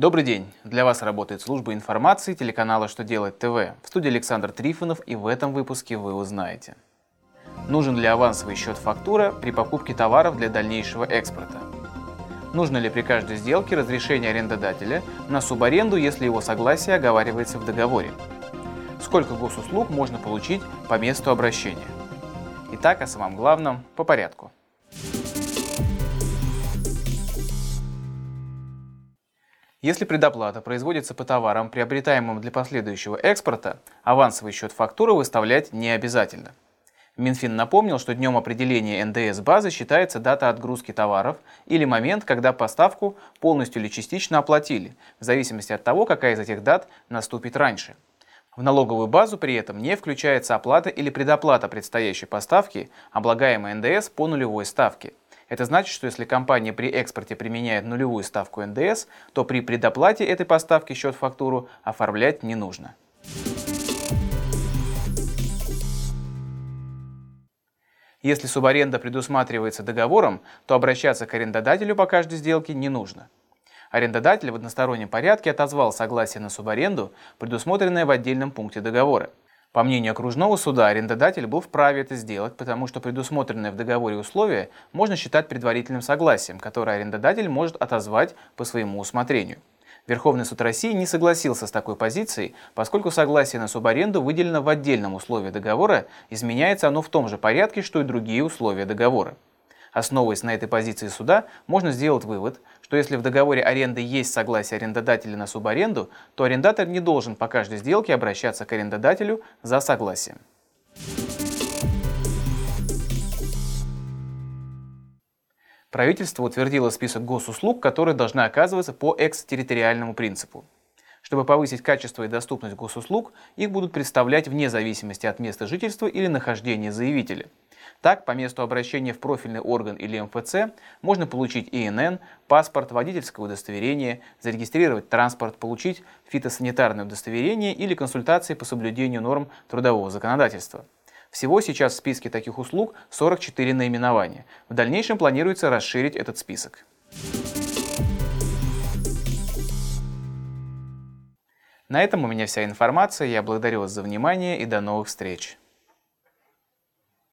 Добрый день! Для вас работает служба информации телеканала «Что делать ТВ». В студии Александр Трифонов и в этом выпуске вы узнаете. Нужен ли авансовый счет фактура при покупке товаров для дальнейшего экспорта? Нужно ли при каждой сделке разрешение арендодателя на субаренду, если его согласие оговаривается в договоре? Сколько госуслуг можно получить по месту обращения? Итак, о самом главном по порядку. Если предоплата производится по товарам, приобретаемым для последующего экспорта, авансовый счет фактуры выставлять не обязательно. Минфин напомнил, что днем определения НДС базы считается дата отгрузки товаров или момент, когда поставку полностью или частично оплатили, в зависимости от того, какая из этих дат наступит раньше. В налоговую базу при этом не включается оплата или предоплата предстоящей поставки, облагаемой НДС по нулевой ставке. Это значит, что если компания при экспорте применяет нулевую ставку НДС, то при предоплате этой поставки счет-фактуру оформлять не нужно. Если субаренда предусматривается договором, то обращаться к арендодателю по каждой сделке не нужно. Арендодатель в одностороннем порядке отозвал согласие на субаренду, предусмотренное в отдельном пункте договора. По мнению окружного суда, арендодатель был вправе это сделать, потому что предусмотренное в договоре условие можно считать предварительным согласием, которое арендодатель может отозвать по своему усмотрению. Верховный суд России не согласился с такой позицией, поскольку согласие на субаренду выделено в отдельном условии договора, изменяется оно в том же порядке, что и другие условия договора. Основываясь на этой позиции суда, можно сделать вывод, что если в договоре аренды есть согласие арендодателя на субаренду, то арендатор не должен по каждой сделке обращаться к арендодателю за согласием. Правительство утвердило список госуслуг, которые должны оказываться по экстерриториальному принципу. Чтобы повысить качество и доступность госуслуг, их будут представлять вне зависимости от места жительства или нахождения заявителя – так, по месту обращения в профильный орган или МФЦ можно получить ИНН, паспорт, водительское удостоверение, зарегистрировать транспорт, получить фитосанитарное удостоверение или консультации по соблюдению норм трудового законодательства. Всего сейчас в списке таких услуг 44 наименования. В дальнейшем планируется расширить этот список. На этом у меня вся информация. Я благодарю вас за внимание и до новых встреч.